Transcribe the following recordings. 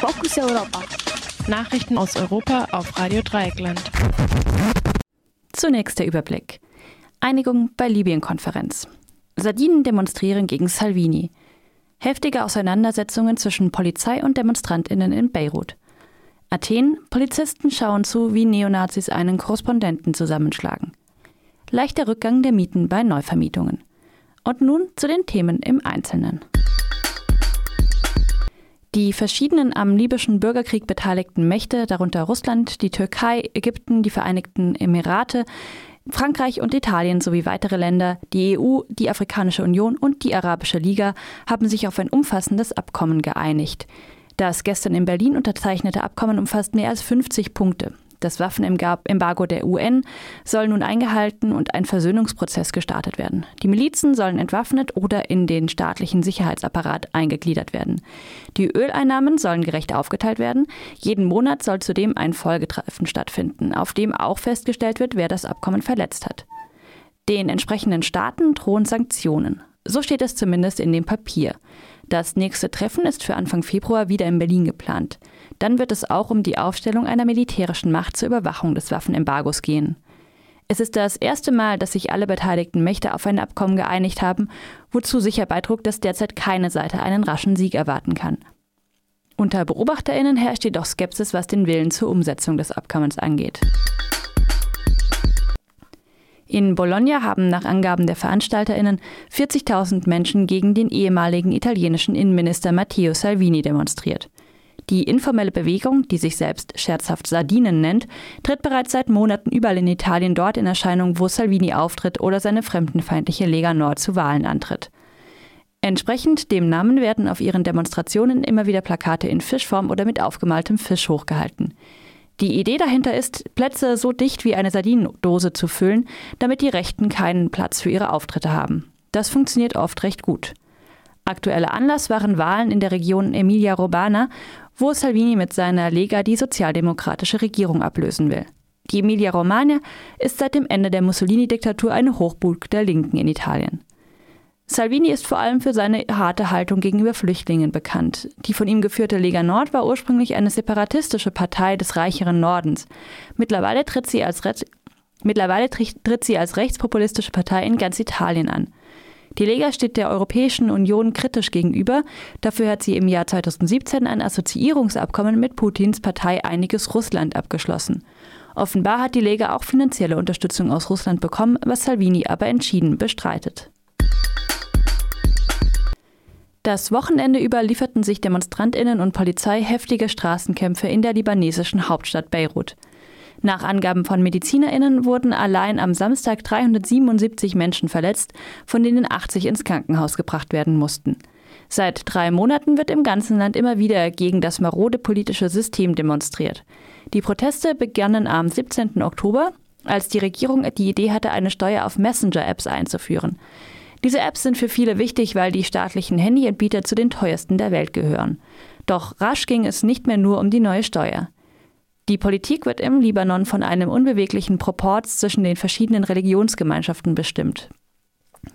Fokus Europa. Nachrichten aus Europa auf Radio Dreieckland. Zunächst der Überblick. Einigung bei Libyen-Konferenz. Sardinen demonstrieren gegen Salvini. Heftige Auseinandersetzungen zwischen Polizei und DemonstrantInnen in Beirut. Athen, Polizisten schauen zu, wie Neonazis einen Korrespondenten zusammenschlagen. Leichter Rückgang der Mieten bei Neuvermietungen. Und nun zu den Themen im Einzelnen. Die verschiedenen am libyschen Bürgerkrieg beteiligten Mächte, darunter Russland, die Türkei, Ägypten, die Vereinigten Emirate, Frankreich und Italien sowie weitere Länder, die EU, die Afrikanische Union und die Arabische Liga haben sich auf ein umfassendes Abkommen geeinigt. Das gestern in Berlin unterzeichnete Abkommen umfasst mehr als 50 Punkte. Das Waffenembargo der UN soll nun eingehalten und ein Versöhnungsprozess gestartet werden. Die Milizen sollen entwaffnet oder in den staatlichen Sicherheitsapparat eingegliedert werden. Die Öleinnahmen sollen gerecht aufgeteilt werden. Jeden Monat soll zudem ein Folgetreffen stattfinden, auf dem auch festgestellt wird, wer das Abkommen verletzt hat. Den entsprechenden Staaten drohen Sanktionen. So steht es zumindest in dem Papier. Das nächste Treffen ist für Anfang Februar wieder in Berlin geplant. Dann wird es auch um die Aufstellung einer militärischen Macht zur Überwachung des Waffenembargos gehen. Es ist das erste Mal, dass sich alle beteiligten Mächte auf ein Abkommen geeinigt haben, wozu sicher beidruckt, dass derzeit keine Seite einen raschen Sieg erwarten kann. Unter Beobachterinnen herrscht jedoch Skepsis, was den Willen zur Umsetzung des Abkommens angeht. In Bologna haben nach Angaben der Veranstalterinnen 40.000 Menschen gegen den ehemaligen italienischen Innenminister Matteo Salvini demonstriert. Die informelle Bewegung, die sich selbst scherzhaft Sardinen nennt, tritt bereits seit Monaten überall in Italien dort in Erscheinung, wo Salvini auftritt oder seine fremdenfeindliche Lega Nord zu Wahlen antritt. Entsprechend dem Namen werden auf ihren Demonstrationen immer wieder Plakate in Fischform oder mit aufgemaltem Fisch hochgehalten. Die Idee dahinter ist, Plätze so dicht wie eine Sardinendose zu füllen, damit die Rechten keinen Platz für ihre Auftritte haben. Das funktioniert oft recht gut. Aktueller Anlass waren Wahlen in der Region Emilia-Romagna, wo Salvini mit seiner Lega die sozialdemokratische Regierung ablösen will. Die Emilia-Romagna ist seit dem Ende der Mussolini-Diktatur eine Hochburg der Linken in Italien. Salvini ist vor allem für seine harte Haltung gegenüber Flüchtlingen bekannt. Die von ihm geführte Lega Nord war ursprünglich eine separatistische Partei des reicheren Nordens. Mittlerweile tritt sie als, Re Mittlerweile tritt sie als rechtspopulistische Partei in ganz Italien an. Die Lega steht der Europäischen Union kritisch gegenüber. Dafür hat sie im Jahr 2017 ein Assoziierungsabkommen mit Putins Partei Einiges Russland abgeschlossen. Offenbar hat die Lega auch finanzielle Unterstützung aus Russland bekommen, was Salvini aber entschieden bestreitet. Das Wochenende über lieferten sich Demonstrantinnen und Polizei heftige Straßenkämpfe in der libanesischen Hauptstadt Beirut. Nach Angaben von Medizinerinnen wurden allein am Samstag 377 Menschen verletzt, von denen 80 ins Krankenhaus gebracht werden mussten. Seit drei Monaten wird im ganzen Land immer wieder gegen das marode politische System demonstriert. Die Proteste begannen am 17. Oktober, als die Regierung die Idee hatte, eine Steuer auf Messenger-Apps einzuführen. Diese Apps sind für viele wichtig, weil die staatlichen Handyanbieter zu den teuersten der Welt gehören. Doch rasch ging es nicht mehr nur um die neue Steuer. Die Politik wird im Libanon von einem unbeweglichen Proporz zwischen den verschiedenen Religionsgemeinschaften bestimmt.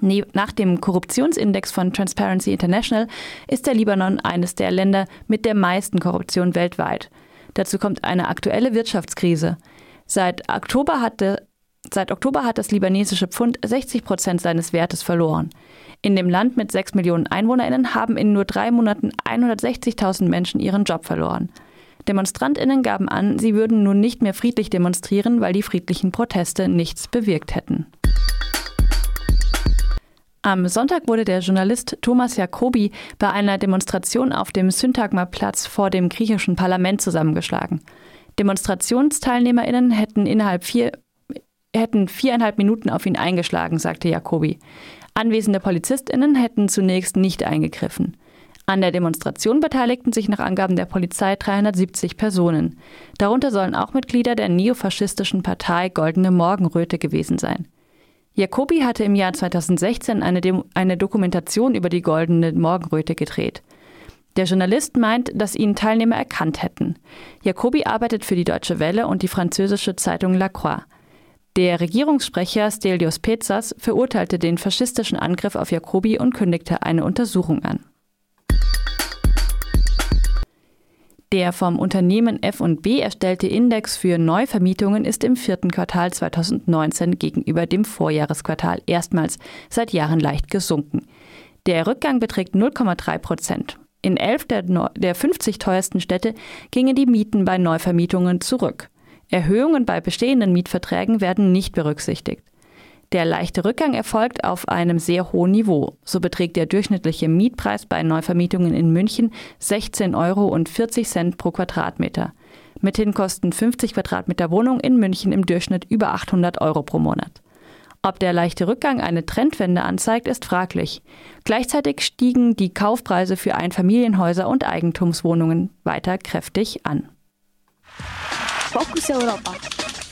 Nach dem Korruptionsindex von Transparency International ist der Libanon eines der Länder mit der meisten Korruption weltweit. Dazu kommt eine aktuelle Wirtschaftskrise. Seit Oktober, hatte, seit Oktober hat das libanesische Pfund 60 Prozent seines Wertes verloren. In dem Land mit 6 Millionen EinwohnerInnen haben in nur drei Monaten 160.000 Menschen ihren Job verloren. Demonstrantinnen gaben an, sie würden nun nicht mehr friedlich demonstrieren, weil die friedlichen Proteste nichts bewirkt hätten. Am Sonntag wurde der Journalist Thomas Jacobi bei einer Demonstration auf dem Syntagma-Platz vor dem griechischen Parlament zusammengeschlagen. Demonstrationsteilnehmerinnen hätten innerhalb vier, hätten viereinhalb Minuten auf ihn eingeschlagen, sagte Jacobi. Anwesende Polizistinnen hätten zunächst nicht eingegriffen. An der Demonstration beteiligten sich nach Angaben der Polizei 370 Personen. Darunter sollen auch Mitglieder der neofaschistischen Partei Goldene Morgenröte gewesen sein. Jacobi hatte im Jahr 2016 eine, Dem eine Dokumentation über die Goldene Morgenröte gedreht. Der Journalist meint, dass ihn Teilnehmer erkannt hätten. Jacobi arbeitet für die Deutsche Welle und die französische Zeitung La Croix. Der Regierungssprecher Stelios Petsas verurteilte den faschistischen Angriff auf Jacobi und kündigte eine Untersuchung an. Der vom Unternehmen F&B erstellte Index für Neuvermietungen ist im vierten Quartal 2019 gegenüber dem Vorjahresquartal erstmals seit Jahren leicht gesunken. Der Rückgang beträgt 0,3 Prozent. In elf der, der 50 teuersten Städte gingen die Mieten bei Neuvermietungen zurück. Erhöhungen bei bestehenden Mietverträgen werden nicht berücksichtigt. Der leichte Rückgang erfolgt auf einem sehr hohen Niveau. So beträgt der durchschnittliche Mietpreis bei Neuvermietungen in München 16,40 Euro pro Quadratmeter. Mithin kosten 50 Quadratmeter Wohnung in München im Durchschnitt über 800 Euro pro Monat. Ob der leichte Rückgang eine Trendwende anzeigt, ist fraglich. Gleichzeitig stiegen die Kaufpreise für Einfamilienhäuser und Eigentumswohnungen weiter kräftig an. Fokus Europa.